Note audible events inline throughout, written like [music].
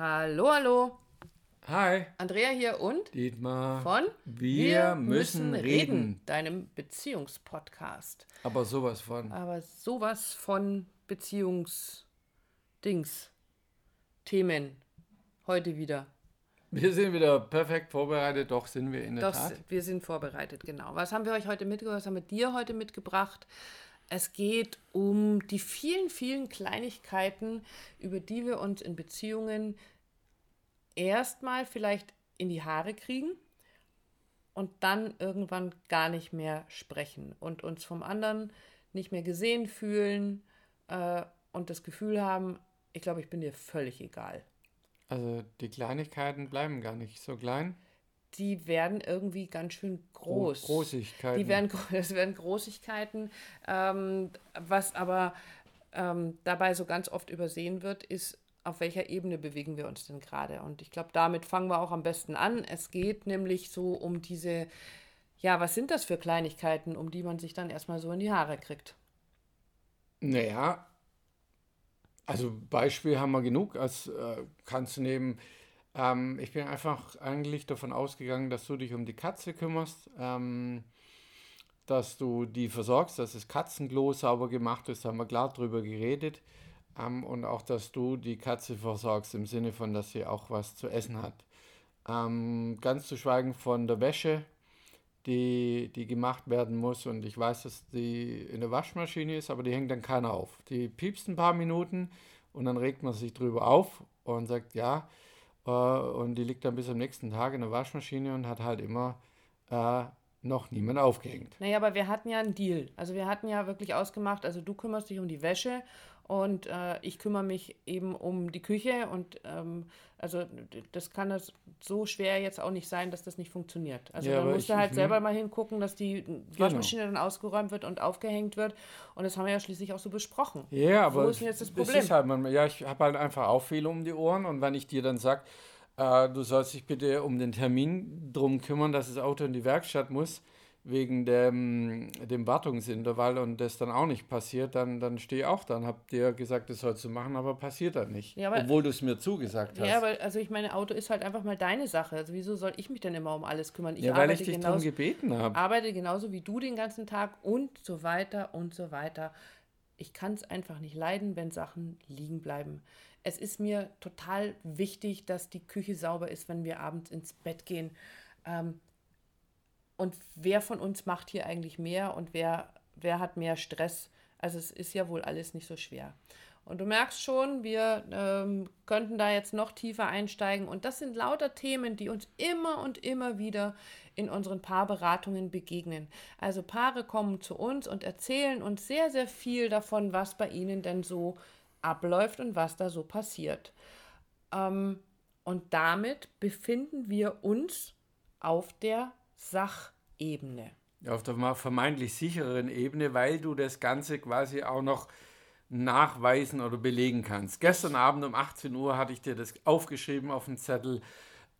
Hallo, hallo. Hi. Andrea hier und Dietmar. von Wir müssen reden. deinem Beziehungspodcast. Aber sowas von. Aber sowas von Beziehungsdings, Themen heute wieder. Wir sind wieder perfekt vorbereitet, doch sind wir in der Das, Tat. wir sind vorbereitet, genau. Was haben wir euch heute mitgebracht? Was haben wir dir heute mitgebracht? Es geht um die vielen, vielen Kleinigkeiten, über die wir uns in Beziehungen erstmal vielleicht in die Haare kriegen und dann irgendwann gar nicht mehr sprechen und uns vom anderen nicht mehr gesehen fühlen äh, und das Gefühl haben, ich glaube, ich bin dir völlig egal. Also die Kleinigkeiten bleiben gar nicht so klein. Die werden irgendwie ganz schön Gro- groß. Großigkeiten. Die werden, [laughs] das werden Großigkeiten. Ähm, was aber ähm, dabei so ganz oft übersehen wird, ist, auf welcher Ebene bewegen wir uns denn gerade? Und ich glaube, damit fangen wir auch am besten an. Es geht nämlich so um diese, ja, was sind das für Kleinigkeiten, um die man sich dann erstmal so in die Haare kriegt? Naja, also Beispiel haben wir genug. Als äh, kannst du nehmen. Ähm, ich bin einfach eigentlich davon ausgegangen, dass du dich um die Katze kümmerst, ähm, dass du die versorgst, dass das Katzenklo sauber gemacht ist, haben wir klar drüber geredet. Ähm, und auch, dass du die Katze versorgst im Sinne von, dass sie auch was zu essen hat. Ähm, ganz zu schweigen von der Wäsche, die, die gemacht werden muss. Und ich weiß, dass die in der Waschmaschine ist, aber die hängt dann keiner auf. Die piepst ein paar Minuten und dann regt man sich drüber auf und sagt ja. Äh, und die liegt dann bis am nächsten Tag in der Waschmaschine und hat halt immer äh, noch niemand aufgehängt. Naja, aber wir hatten ja einen Deal. Also wir hatten ja wirklich ausgemacht, also du kümmerst dich um die Wäsche und äh, ich kümmere mich eben um die Küche und ähm, also das kann das so schwer jetzt auch nicht sein, dass das nicht funktioniert. Also Ja, da musst du halt ich selber mal hingucken, dass die Waschmaschine dann ausgeräumt wird und aufgehängt wird und das haben wir ja schließlich auch so besprochen. Ja, aber Wo ist jetzt das das Problem? ist halt manchmal, ja, ich habe halt einfach auch viel um die Ohren und wenn ich dir dann sage, äh, du sollst dich bitte um den Termin drum kümmern, dass das Auto in die Werkstatt muss, wegen dem, dem Wartungsintervall und das dann auch nicht passiert, dann, dann stehe ich auch dann, hab dir gesagt, das sollst du machen, aber passiert dann nicht. Ja, aber- Obwohl du es mir zugesagt hast. Ja, aber also ich meine, Auto ist halt einfach mal deine Sache. Also wieso soll ich mich denn immer um alles kümmern? Ich ja, weil ich arbeite dich darum genauso, gebeten habe. arbeite genauso wie du den ganzen Tag und so weiter und so weiter. Ich kann es einfach nicht leiden, wenn Sachen liegen bleiben. Es ist mir total wichtig, dass die Küche sauber ist, wenn wir abends ins Bett gehen. Ähm, und wer von uns macht hier eigentlich mehr und wer, wer hat mehr Stress? Also es ist ja wohl alles nicht so schwer. Und du merkst schon, wir ähm, könnten da jetzt noch tiefer einsteigen. Und das sind lauter Themen, die uns immer und immer wieder in unseren Paarberatungen begegnen. Also Paare kommen zu uns und erzählen uns sehr, sehr viel davon, was bei ihnen denn so abläuft und was da so passiert. Ähm, und damit befinden wir uns auf der Sachebene. Auf der vermeintlich sichereren Ebene, weil du das Ganze quasi auch noch nachweisen oder belegen kannst. Gestern Abend um 18 Uhr hatte ich dir das aufgeschrieben auf dem Zettel.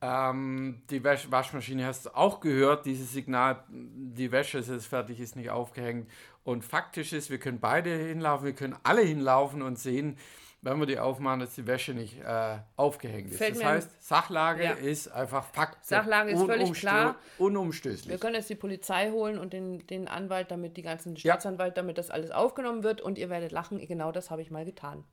Ähm, die Wasch Waschmaschine hast du auch gehört, dieses Signal, die Wäsche ist jetzt fertig, ist nicht aufgehängt. Und faktisch ist, wir können beide hinlaufen, wir können alle hinlaufen und sehen, wenn wir die aufmachen, dass die Wäsche nicht äh, aufgehängt ist. Fällt das heißt, Sachlage Ja. ist einfach Fakt. Sachlage ist völlig klar. Unumstößlich. Wir können jetzt die Polizei holen und den, den Anwalt, damit die ganzen Staatsanwalt, damit das alles aufgenommen wird und ihr werdet lachen, genau das habe ich mal getan.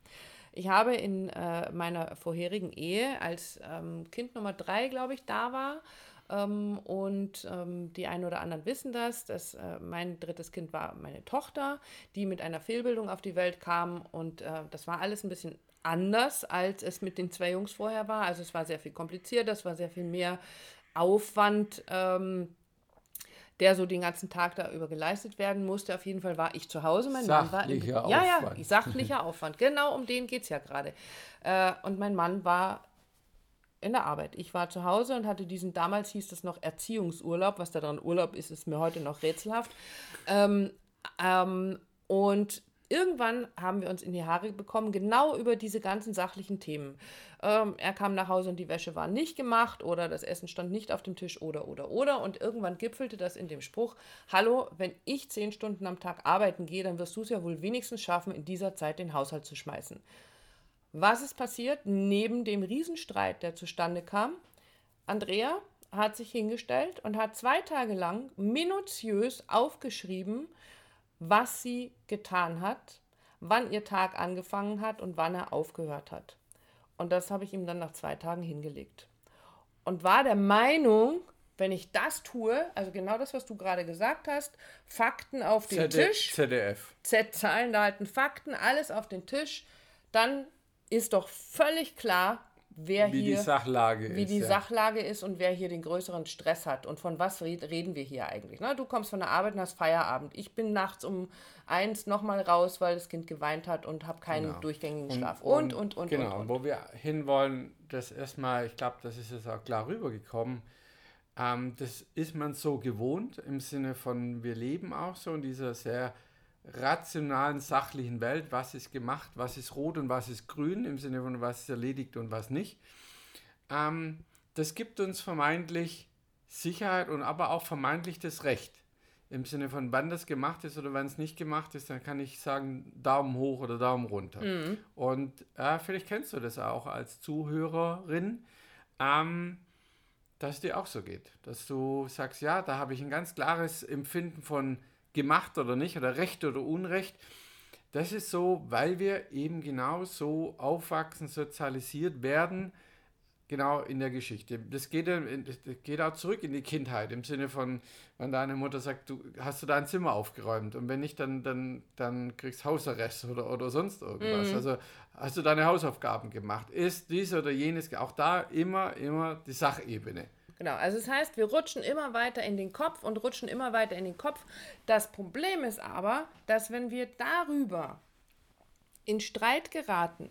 Ich habe in äh, meiner vorherigen Ehe, als ähm, Kind Nummer drei, glaube ich, da war, ähm, und ähm, die einen oder anderen wissen das, dass äh, mein drittes Kind war meine Tochter, die mit einer Fehlbildung auf die Welt kam und äh, das war alles ein bisschen anders, als es mit den zwei Jungs vorher war. Also es war sehr viel komplizierter, es war sehr viel mehr Aufwand. Ähm, der so den ganzen Tag da über geleistet werden musste. Auf jeden Fall war ich zu Hause. Mein Mann war im, Sachlicher ja, ja, Aufwand. sachlicher Aufwand. Genau um den geht es ja gerade. Äh, und mein Mann war in der Arbeit. Ich war zu Hause und hatte diesen, damals hieß das noch Erziehungsurlaub. Was da dran Urlaub ist, ist mir heute noch rätselhaft. Ähm, ähm, und irgendwann haben wir uns in die Haare bekommen, genau über diese ganzen sachlichen Themen. Ähm, er kam nach Hause und die Wäsche war nicht gemacht oder das Essen stand nicht auf dem Tisch oder, oder, oder. Und irgendwann gipfelte das in dem Spruch, hallo, wenn ich zehn Stunden am Tag arbeiten gehe, dann wirst du es ja wohl wenigstens schaffen, in dieser Zeit den Haushalt zu schmeißen. Was ist passiert neben dem Riesenstreit, der zustande kam? Andrea hat sich hingestellt und hat zwei Tage lang minutiös aufgeschrieben, was sie getan hat, wann ihr Tag angefangen hat und wann er aufgehört hat. Und das habe ich ihm dann nach zwei Tagen hingelegt. Und war der Meinung, wenn ich das tue, also genau das, was du gerade gesagt hast, Fakten auf den ZD Tisch, ZDF. Z-Zahlen, da halten Fakten, alles auf den Tisch, dann ist doch völlig klar, wer Wie hier die Sachlage wie ist. die ja. Sachlage ist und wer hier den größeren Stress hat und von was red, reden wir hier eigentlich. Ne? Du kommst von der Arbeit und hast Feierabend. Ich bin nachts um eins nochmal raus, weil das Kind geweint hat und habe keinen Genau. durchgängigen Schlaf. Und, und, und, Genau, und, und. wo wir hinwollen, das erstmal, ich glaube, das ist jetzt auch klar rübergekommen. Ähm, das ist man so gewohnt im Sinne von, wir leben auch so in dieser sehr rationalen, sachlichen Welt. Was ist gemacht, was ist rot und was ist grün, im Sinne von, was ist erledigt und was nicht. Ähm, das gibt uns vermeintlich Sicherheit und aber auch vermeintlich das Recht. Im Sinne von, wann das gemacht ist oder wann es nicht gemacht ist, dann kann ich sagen, Daumen hoch oder Daumen runter. Und äh, vielleicht kennst du das auch als Zuhörerin, ähm, dass es dir auch so geht. Dass du sagst, ja, da habe ich ein ganz klares Empfinden von gemacht oder nicht oder Recht oder Unrecht. Das ist so, weil wir eben genau so aufwachsen, sozialisiert werden, genau in der Geschichte. Das geht, das geht auch zurück in die Kindheit, im Sinne von, wenn deine Mutter sagt, du hast du dein Zimmer aufgeräumt und wenn nicht, dann, dann, dann kriegst du Hausarrest oder, oder sonst irgendwas. Also hast du deine Hausaufgaben gemacht. Ist dies oder jenes, auch da immer, immer die Sachebene. Genau, also das heißt, wir rutschen immer weiter in den Kopf und rutschen immer weiter in den Kopf. Das Problem ist aber, dass wenn wir darüber in Streit geraten,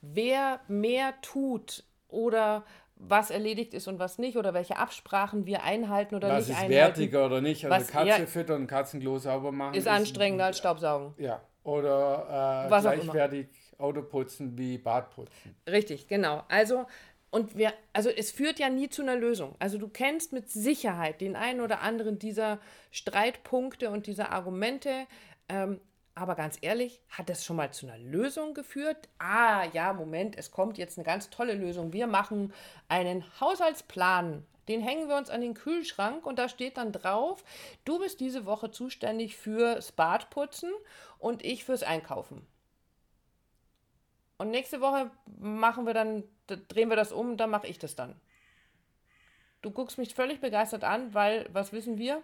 wer mehr tut oder was erledigt ist und was nicht oder welche Absprachen wir einhalten oder Was nicht ist einhalten, wertiger oder nicht? Also Was- Katze ja. füttern und Katzenklo sauber machen. ist anstrengender als Staubsaugen. Ja, oder äh, Was gleichwertig Auto putzen wie Bad putzen. Richtig, genau. Also und wir, also es führt ja nie zu einer Lösung. Also du kennst mit Sicherheit den einen oder anderen dieser Streitpunkte und dieser Argumente. Ähm, aber ganz ehrlich, hat das schon mal zu einer Lösung geführt? Ah, ja, Moment, es kommt jetzt eine ganz tolle Lösung. Wir machen einen Haushaltsplan. Den hängen wir uns an den Kühlschrank und da steht dann drauf, du bist diese Woche zuständig fürs Badputzen und ich fürs Einkaufen. Und nächste Woche machen wir dann, drehen wir das um dann mache ich das dann. Du guckst mich völlig begeistert an, weil, was wissen wir?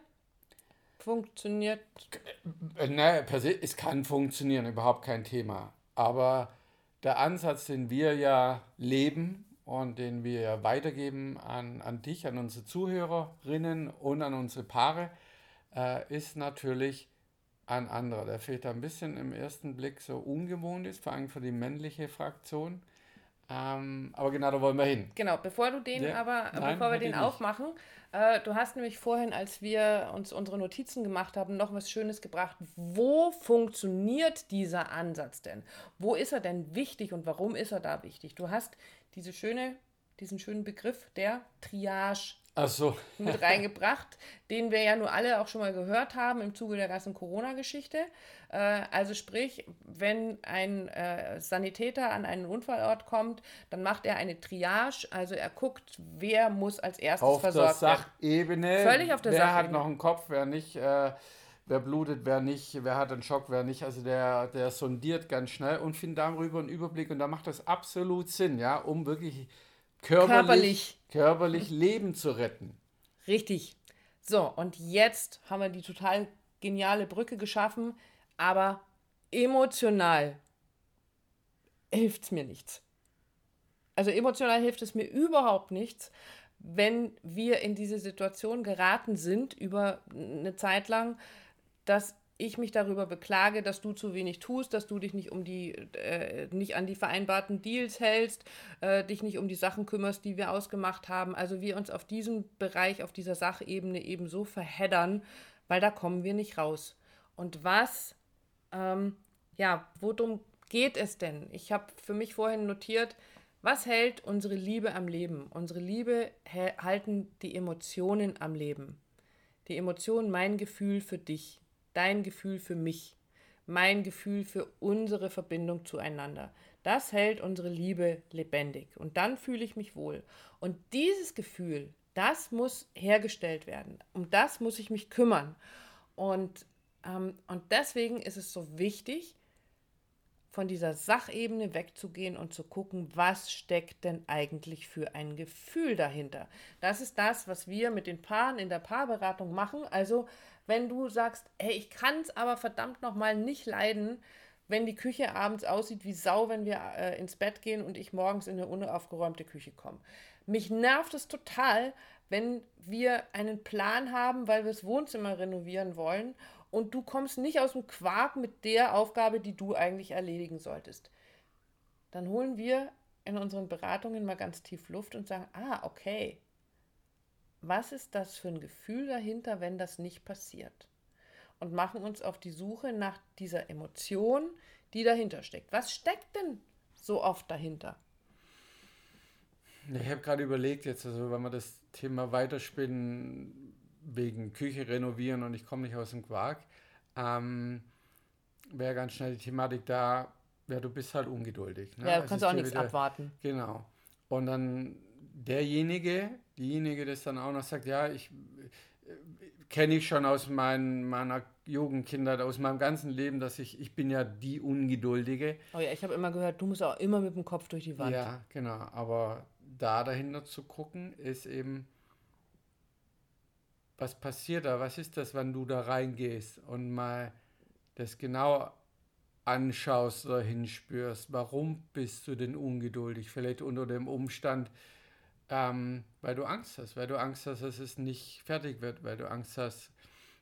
Funktioniert. Äh, Ne, per se, es kann funktionieren, überhaupt kein Thema. Aber der Ansatz, den wir ja leben und den wir ja weitergeben an, an dich, an unsere Zuhörerinnen und an unsere Paare, äh, ist natürlich ein anderer. Der vielleicht ein bisschen im ersten Blick so ungewohnt ist, vor allem für die männliche Fraktion. Ähm, aber genau da wollen wir hin. Genau, bevor du den Ja, aber, nein, bevor wir den aufmachen, äh, du hast nämlich vorhin, als wir uns unsere Notizen gemacht haben, noch was Schönes gebracht. Wo funktioniert dieser Ansatz denn? Wo ist er denn wichtig und warum ist er da wichtig? Du hast diese schöne, diesen schönen Begriff der Triage Achso, mit reingebracht, den wir ja nur alle auch schon mal gehört haben im Zuge der ganzen Corona-Geschichte. Äh, also sprich, wenn ein äh, Sanitäter an einen Unfallort kommt, dann macht er eine Triage, also er guckt, wer muss als erstes auf der versorgt werden. Sachebene. Völlig auf der wer hat Sachebene. noch einen Kopf, wer nicht, äh, wer blutet, wer nicht, wer hat einen Schock, wer nicht. Also der, der sondiert ganz schnell und findet darüber einen Überblick und da macht das absolut Sinn, ja, um wirklich körperlich, Körperlich. körperlich Leben zu retten. Richtig. So, und jetzt haben wir die total geniale Brücke geschaffen, aber emotional hilft es mir nichts. Also emotional hilft es mir überhaupt nichts, wenn wir in diese Situation geraten sind über eine Zeit lang, dass ich mich darüber beklage, dass du zu wenig tust, dass du dich nicht um die, äh, nicht an die vereinbarten Deals hältst, äh, dich nicht um die Sachen kümmerst, die wir ausgemacht haben. Also wir uns auf diesem Bereich, auf dieser Sachebene eben so verheddern, weil da kommen wir nicht raus. Und was, ähm, ja, worum geht es denn? Ich habe für mich vorhin notiert, was hält unsere Liebe am Leben? Unsere Liebe halten die Emotionen am Leben. Die Emotionen, mein Gefühl für dich, dein Gefühl für mich, mein Gefühl für unsere Verbindung zueinander. Das hält unsere Liebe lebendig. Und dann fühle ich mich wohl. Und dieses Gefühl, das muss hergestellt werden. Um das muss ich mich kümmern. Und, ähm, und deswegen ist es so wichtig, von dieser Sachebene wegzugehen und zu gucken, was steckt denn eigentlich für ein Gefühl dahinter. Das ist das, was wir mit den Paaren in der Paarberatung machen. Also, wenn du sagst, hey, ich kann es aber verdammt nochmal nicht leiden, wenn die Küche abends aussieht wie Sau, wenn wir äh, ins Bett gehen und ich morgens in eine unaufgeräumte Küche komme. Mich nervt es total, wenn wir einen Plan haben, weil wir das Wohnzimmer renovieren wollen und du kommst nicht aus dem Quark mit der Aufgabe, die du eigentlich erledigen solltest. Dann holen wir in unseren Beratungen mal ganz tief Luft und sagen, ah, okay, was ist das für ein Gefühl dahinter, wenn das nicht passiert? und machen uns auf die Suche nach dieser Emotion, die dahinter steckt. Was steckt denn so oft dahinter? Ich habe gerade überlegt, jetzt, also wenn wir das Thema weiterspinnen, wegen Küche renovieren und ich komme nicht aus dem Quark, ähm, wäre ganz schnell die Thematik da, ja, du bist halt ungeduldig. Ne? Ja, du kannst auch nichts wieder, abwarten. Genau. Und dann derjenige, diejenige, das dann auch noch sagt, ja, ich kenne ich schon aus mein, meiner Jugendkindheit, aus meinem ganzen Leben, dass ich, ich bin ja die Ungeduldige. Oh ja, ich habe immer gehört, du musst auch immer mit dem Kopf durch die Wand. Ja, genau. Aber da dahinter zu gucken, ist eben, was passiert da? Was ist das, wenn du da reingehst und mal das genau anschaust oder hinspürst? Warum bist du denn ungeduldig? Vielleicht unter dem Umstand, ähm, weil du Angst hast, weil du Angst hast, dass es nicht fertig wird, weil du Angst hast,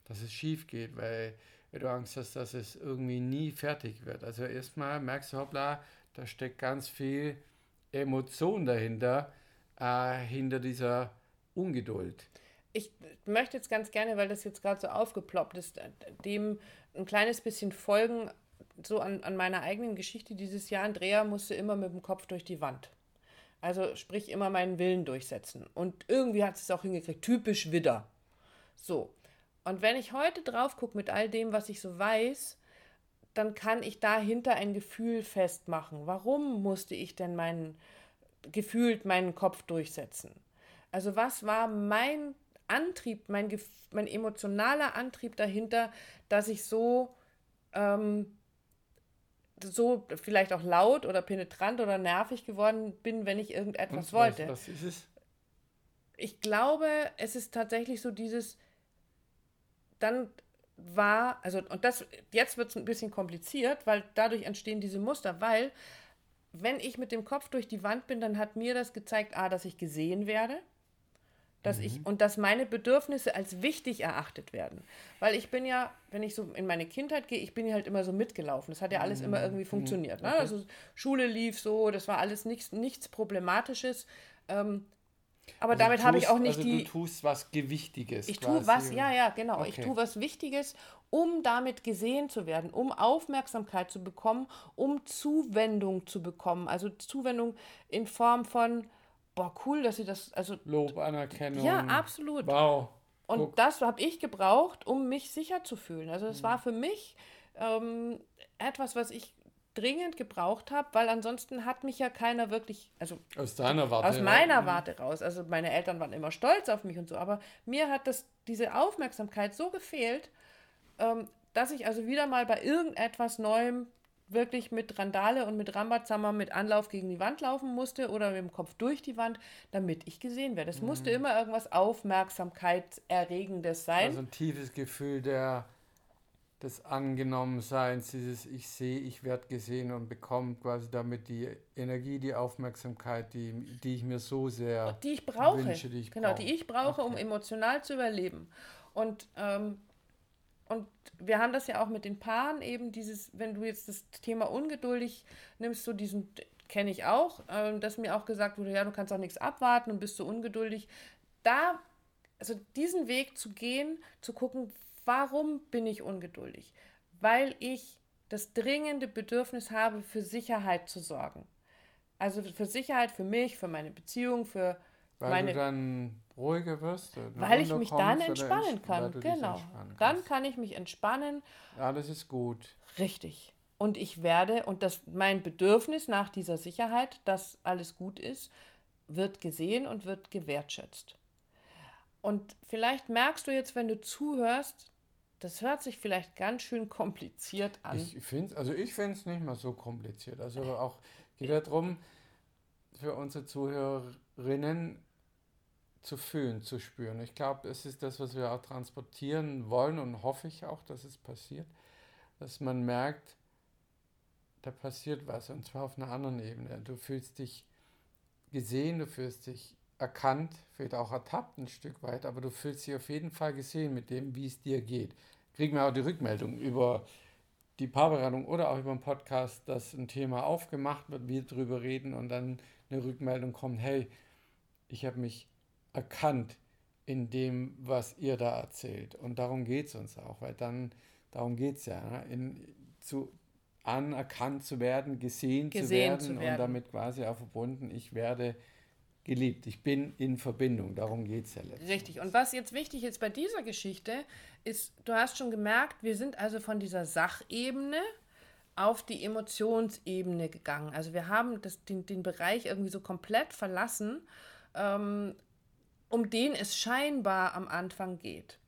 dass es schief geht, weil, weil du Angst hast, dass es irgendwie nie fertig wird. Also erstmal merkst du, hoppla, da steckt ganz viel Emotion dahinter, äh, hinter dieser Ungeduld. Ich möchte jetzt ganz gerne, weil das jetzt gerade so aufgeploppt ist, dem ein kleines bisschen folgen, so an, an meiner eigenen Geschichte dieses Jahr. Andrea musste immer mit dem Kopf durch die Wand. Also sprich immer meinen Willen durchsetzen. Und irgendwie hat es auch hingekriegt. Typisch Widder. So. Und wenn ich heute drauf gucke mit all dem, was ich so weiß, dann kann ich dahinter ein Gefühl festmachen. Warum musste ich denn meinen, gefühlt meinen Kopf durchsetzen? Also was war mein Antrieb, mein, mein emotionaler Antrieb dahinter, dass ich so ähm, so vielleicht auch laut oder penetrant oder nervig geworden bin, wenn ich irgendetwas Und, wollte. Was, was ist es? Ich glaube, es ist tatsächlich so dieses, dann war, also, und das, jetzt wird es ein bisschen kompliziert, weil dadurch entstehen diese Muster, weil wenn ich mit dem Kopf durch die Wand bin, dann hat mir das gezeigt, a, dass ich gesehen werde dass mhm. ich und dass meine Bedürfnisse als wichtig erachtet werden. Weil ich bin ja, wenn ich so in meine Kindheit gehe, ich bin ja halt immer so mitgelaufen. Das hat ja alles mhm. immer irgendwie funktioniert. Ne? Okay. Also Schule lief so, das war alles nichts, nichts Problematisches. Ähm, aber also damit habe ich auch nicht also die. Du tust was Gewichtiges. Ich tue was, ja, ja, genau. Okay. Ich tue was Wichtiges, um damit gesehen zu werden, um Aufmerksamkeit zu bekommen, um Zuwendung zu bekommen. Also Zuwendung in Form von boah, cool, dass sie das, also. Lob, Anerkennung. Ja, absolut. Wow. Und Guck. das habe ich gebraucht, um mich sicher zu fühlen. Also es mhm. war für mich ähm, etwas, was ich dringend gebraucht habe, weil ansonsten hat mich ja keiner wirklich, also aus deiner Warte, aus meiner Warte raus. Also meine Eltern waren immer stolz auf mich und so, aber mir hat das diese Aufmerksamkeit so gefehlt, ähm, dass ich also wieder mal bei irgendetwas Neuem wirklich mit Randale und mit Rambazammer mit Anlauf gegen die Wand laufen musste oder mit dem Kopf durch die Wand, damit ich gesehen werde. Es mhm. musste immer irgendwas Aufmerksamkeitserregendes sein. Also ein tiefes Gefühl der, des Angenommenseins, dieses Ich sehe, ich werde gesehen und bekomme quasi damit die Energie, die Aufmerksamkeit, die, die ich mir so sehr die ich brauche. Wünsche, die ich genau, brauche. die ich brauche, okay. um emotional zu überleben. Und ähm, und wir haben das ja auch mit den Paaren eben, dieses, wenn du jetzt das Thema ungeduldig nimmst, so diesen, kenne ich auch, äh, dass mir auch gesagt wurde, ja, du kannst auch nichts abwarten und bist so ungeduldig. Da, also diesen Weg zu gehen, zu gucken, warum bin ich ungeduldig? Weil ich das dringende Bedürfnis habe, für Sicherheit zu sorgen. Also für Sicherheit für mich, für meine Beziehung, für Weil meine, du dann ruhiger wirst. Weil ich mich dann entspannen kann, genau. Dann kann ich mich entspannen. Ja, das ist gut. Richtig. Und ich werde, und das mein Bedürfnis nach dieser Sicherheit, dass alles gut ist, wird gesehen und wird gewertschätzt. Und vielleicht merkst du jetzt, wenn du zuhörst, das hört sich vielleicht ganz schön kompliziert an. Ich finde also ich finde es nicht mal so kompliziert. Also auch geht darum, für unsere Zuhörerinnen zu fühlen, zu spüren. Ich glaube, es ist das, was wir auch transportieren wollen und hoffe ich auch, dass es passiert, dass man merkt, da passiert was und zwar auf einer anderen Ebene. Du fühlst dich gesehen, du fühlst dich erkannt, vielleicht auch ertappt ein Stück weit, aber du fühlst dich auf jeden Fall gesehen mit dem, wie es dir geht. Kriegen wir auch die Rückmeldung über die Paarberatung oder auch über den Podcast, dass ein Thema aufgemacht wird, wir darüber reden und dann eine Rückmeldung kommt, hey, ich habe mich erkannt in dem, was ihr da erzählt. Und darum geht es uns auch, weil dann, darum geht es ja, ne? in, zu, anerkannt zu werden, gesehen, gesehen zu, werden zu, werden und damit quasi auch verbunden, ich werde geliebt, ich bin in Verbindung, darum geht es ja letztendlich. Richtig, und was jetzt wichtig ist bei dieser Geschichte, ist, du hast schon gemerkt, wir sind also von dieser Sachebene auf die Emotionsebene gegangen. Also wir haben das, den, den Bereich irgendwie so komplett verlassen, ähm, um den es scheinbar am Anfang geht.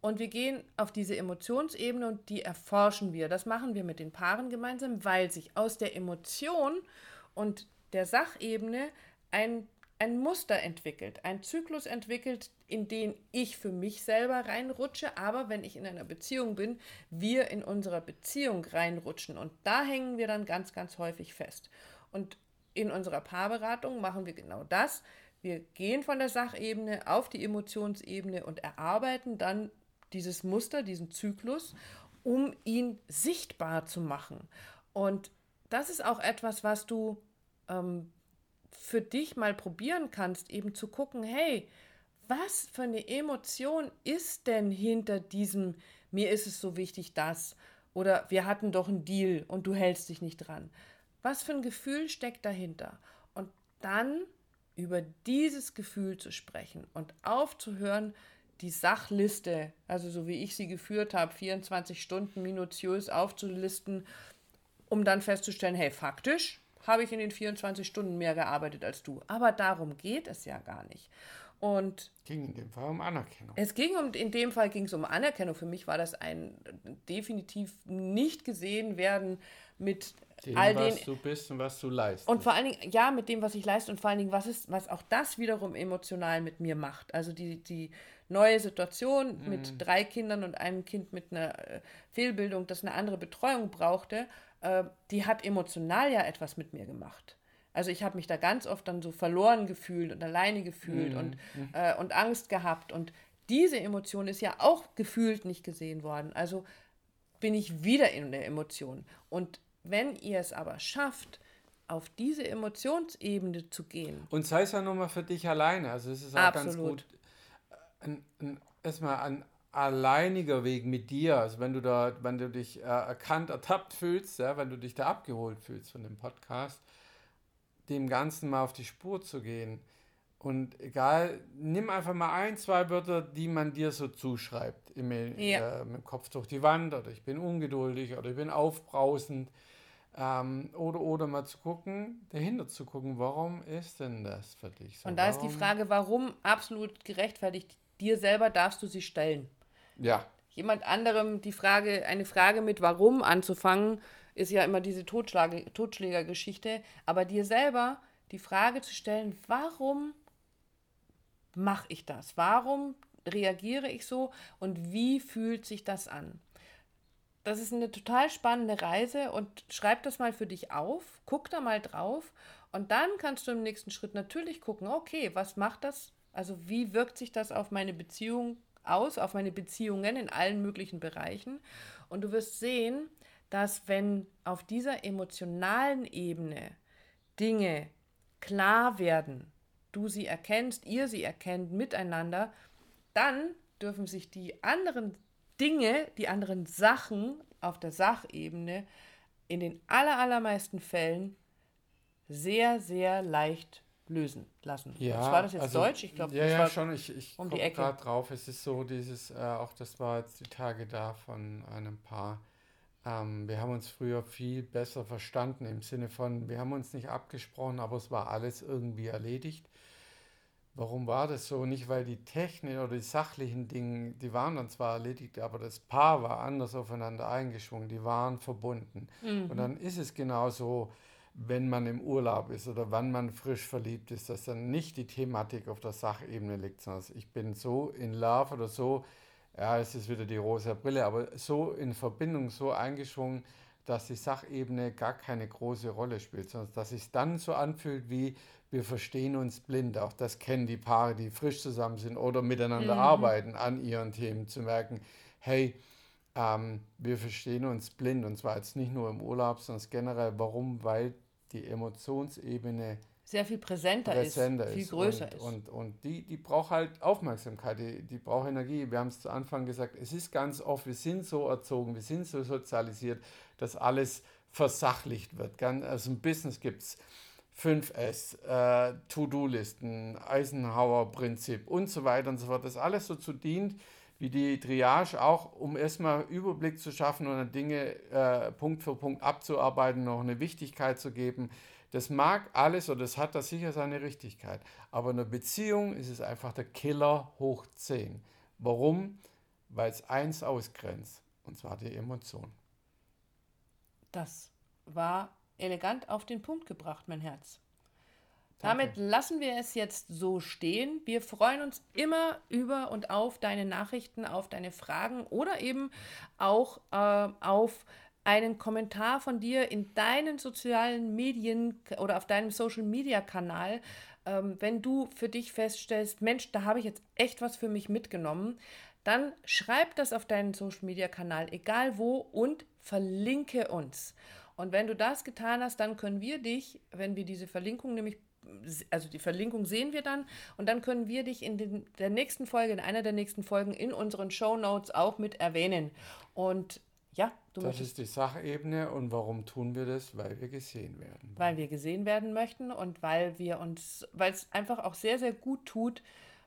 Und wir gehen auf diese Emotionsebene und die erforschen wir. Das machen wir mit den Paaren gemeinsam, weil sich aus der Emotion und der Sachebene ein, ein Muster entwickelt, ein Zyklus entwickelt, in den ich für mich selber reinrutsche, aber wenn ich in einer Beziehung bin, wir in unserer Beziehung reinrutschen. Und da hängen wir dann ganz, ganz häufig fest. Und in unserer Paarberatung machen wir genau das. Wir gehen von der Sachebene auf die Emotionsebene und erarbeiten dann dieses Muster, diesen Zyklus, um ihn sichtbar zu machen. Und das ist auch etwas, was du ähm, für dich mal probieren kannst, eben zu gucken, hey, was für eine Emotion ist denn hinter diesem, mir ist es so wichtig, das, oder wir hatten doch einen Deal und du hältst dich nicht dran. Was für ein Gefühl steckt dahinter? Und dann über dieses Gefühl zu sprechen und aufzuhören, die Sachliste, also so wie ich sie geführt habe, 24 Stunden minutiös aufzulisten, um dann festzustellen, hey, faktisch habe ich in den 24 Stunden mehr gearbeitet als du. Aber darum geht es ja gar nicht. Und ging in dem Fall um Anerkennung. Es ging um, in dem Fall ging es um Anerkennung. Für mich war das ein definitiv nicht gesehen werden mit dem, all den, was du bist und was du leistest. Und vor allen Dingen, ja, mit dem, was ich leiste und vor allen Dingen, was ist, was auch das wiederum emotional mit mir macht. Also die, die neue Situation mhm. mit drei Kindern und einem Kind mit einer äh, Fehlbildung, das eine andere Betreuung brauchte, äh, die hat emotional ja etwas mit mir gemacht. Also ich habe mich da ganz oft dann so verloren gefühlt und alleine gefühlt mhm. und, mhm. äh, und Angst gehabt. Und diese Emotion ist ja auch gefühlt nicht gesehen worden. Also bin ich wieder in der Emotion. Und wenn ihr es aber schafft, auf diese Emotionsebene zu gehen. Und sei es ja nur mal für dich alleine. Also es ist auch Absolut. ganz gut, ein, ein, erstmal ein alleiniger Weg mit dir. Also wenn du da, wenn du dich äh, erkannt, ertappt fühlst, ja, wenn du dich da abgeholt fühlst von dem Podcast, dem Ganzen mal auf die Spur zu gehen. Und egal, nimm einfach mal ein, zwei Wörter, die man dir so zuschreibt, im, ja. äh, mit dem Kopf durch die Wand oder ich bin ungeduldig oder ich bin aufbrausend ähm, oder, oder mal zu gucken, dahinter zu gucken, warum ist denn das für dich so? Und da warum? ist die Frage, warum absolut gerechtfertigt, dir selber darfst du sie stellen. Ja. Jemand anderem die Frage, eine Frage mit warum anzufangen, ist ja immer diese Totschlägergeschichte, aber dir selber die Frage zu stellen, warum mache ich das? Warum reagiere ich so und wie fühlt sich das an? das ist eine total spannende Reise und schreib das mal für dich auf, guck da mal drauf und dann kannst du im nächsten Schritt natürlich gucken, okay, was macht das? Also wie wirkt sich das auf meine Beziehung aus, auf meine Beziehungen in allen möglichen Bereichen? Und du wirst sehen, dass wenn auf dieser emotionalen Ebene Dinge klar werden, du sie erkennst, ihr sie erkennt miteinander, dann dürfen sich die anderen Dinge, die anderen Sachen auf der Sachebene in den allermeisten Fällen sehr, sehr leicht lösen lassen. Ja, Was war das jetzt also, Deutsch? Ich glaube, ja, das ja, war schon. Ich, ich um komme gerade drauf. Es ist so dieses, äh, auch das war jetzt die Tage da von einem Paar. Ähm, wir haben uns früher viel besser verstanden im Sinne von, wir haben uns nicht abgesprochen, aber es war alles irgendwie erledigt. Warum war das so? Nicht, weil die Technik oder die sachlichen Dinge, die waren dann zwar erledigt, aber das Paar war anders aufeinander eingeschwungen, die waren verbunden. Und dann ist es genauso, wenn man im Urlaub ist oder wann man frisch verliebt ist, dass dann nicht die Thematik auf der Sachebene liegt, sondern ich bin so in Love oder so, ja, es ist wieder die rosa Brille, aber so in Verbindung, so eingeschwungen, dass die Sachebene gar keine große Rolle spielt, sondern dass es dann so anfühlt wie wir verstehen uns blind. Auch das kennen die Paare, die frisch zusammen sind oder miteinander arbeiten an ihren Themen, zu merken, hey, ähm, wir verstehen uns blind und zwar jetzt nicht nur im Urlaub, sondern generell. Warum? Weil die Emotionsebene sehr viel präsenter, präsenter ist, viel ist. größer und, ist. Und, und die, die braucht halt Aufmerksamkeit, die, die braucht Energie. Wir haben es zu Anfang gesagt, es ist ganz oft, wir sind so erzogen, wir sind so sozialisiert, dass alles versachlicht wird. Also im Business gibt es 5S, äh, To-Do-Listen, Eisenhower-Prinzip und so weiter und so fort. Das alles dazu dient, wie die Triage auch, um erstmal Überblick zu schaffen und Dinge äh, Punkt für Punkt abzuarbeiten, noch eine Wichtigkeit zu geben. Das mag alles oder das hat da sicher seine Richtigkeit. Aber in einer Beziehung ist es einfach der Killer hoch 10. Warum? Weil es eins ausgrenzt, und zwar die Emotion. Das war elegant auf den Punkt gebracht, mein Herz. Danke. Damit lassen wir es jetzt so stehen. Wir freuen uns immer über und auf deine Nachrichten, auf deine Fragen oder eben auch äh, auf einen Kommentar von dir in deinen sozialen Medien oder auf deinem Social Media Kanal, ähm, wenn du für dich feststellst, Mensch, da habe ich jetzt echt was für mich mitgenommen, dann schreib das auf deinen Social Media Kanal, egal wo, und verlinke uns. Und wenn du das getan hast, dann können wir dich, wenn wir diese Verlinkung nämlich, also die Verlinkung sehen wir dann, und dann können wir dich in den, der nächsten Folge, in einer der nächsten Folgen in unseren Show Notes auch mit erwähnen. Und ja, du Das möchtest ist die Sachebene und warum tun wir das? Weil wir gesehen werden. weil wir gesehen werden möchten und weil wir uns, weil es einfach auch sehr, sehr gut tut,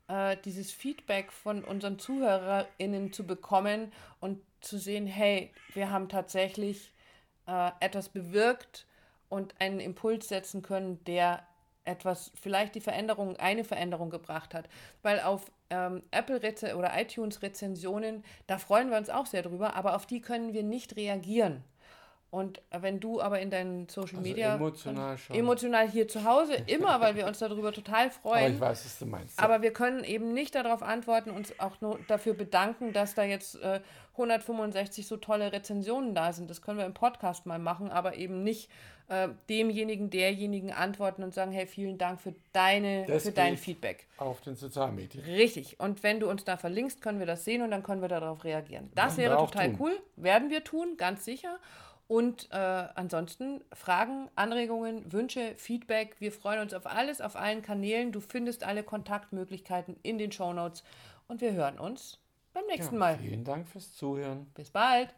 äh, dieses Feedback von unseren ZuhörerInnen zu bekommen und zu sehen, hey, wir haben tatsächlich äh, etwas bewirkt und einen Impuls setzen können, der etwas, vielleicht die Veränderung, eine Veränderung gebracht hat. Weil auf ähm, Apple oder iTunes Rezensionen, da freuen wir uns auch sehr drüber, aber auf die können wir nicht reagieren. Und wenn du aber in deinen Social Also Media emotional schon. emotional hier zu Hause immer, weil wir uns darüber total [laughs] Aber freuen. ich weiß, was du meinst. Aber wir können eben nicht darauf antworten, uns auch nur dafür bedanken, dass da jetzt äh, 165 so tolle Rezensionen da sind. Das können wir im Podcast mal machen, aber eben nicht äh, demjenigen, derjenigen antworten und sagen, hey, vielen Dank für, deine, Das für dein. Feedback. Auf den Sozialmedien. Richtig. Und wenn du uns da verlinkst, können wir das sehen und dann können wir darauf reagieren. Das wäre total tun. cool. Werden wir tun, ganz sicher. Und äh, ansonsten Fragen, Anregungen, Wünsche, Feedback. Wir freuen uns auf alles, auf allen Kanälen. Du findest alle Kontaktmöglichkeiten in den Shownotes. Und wir hören uns beim nächsten Ja, Mal. vielen Dank fürs Zuhören. Bis bald.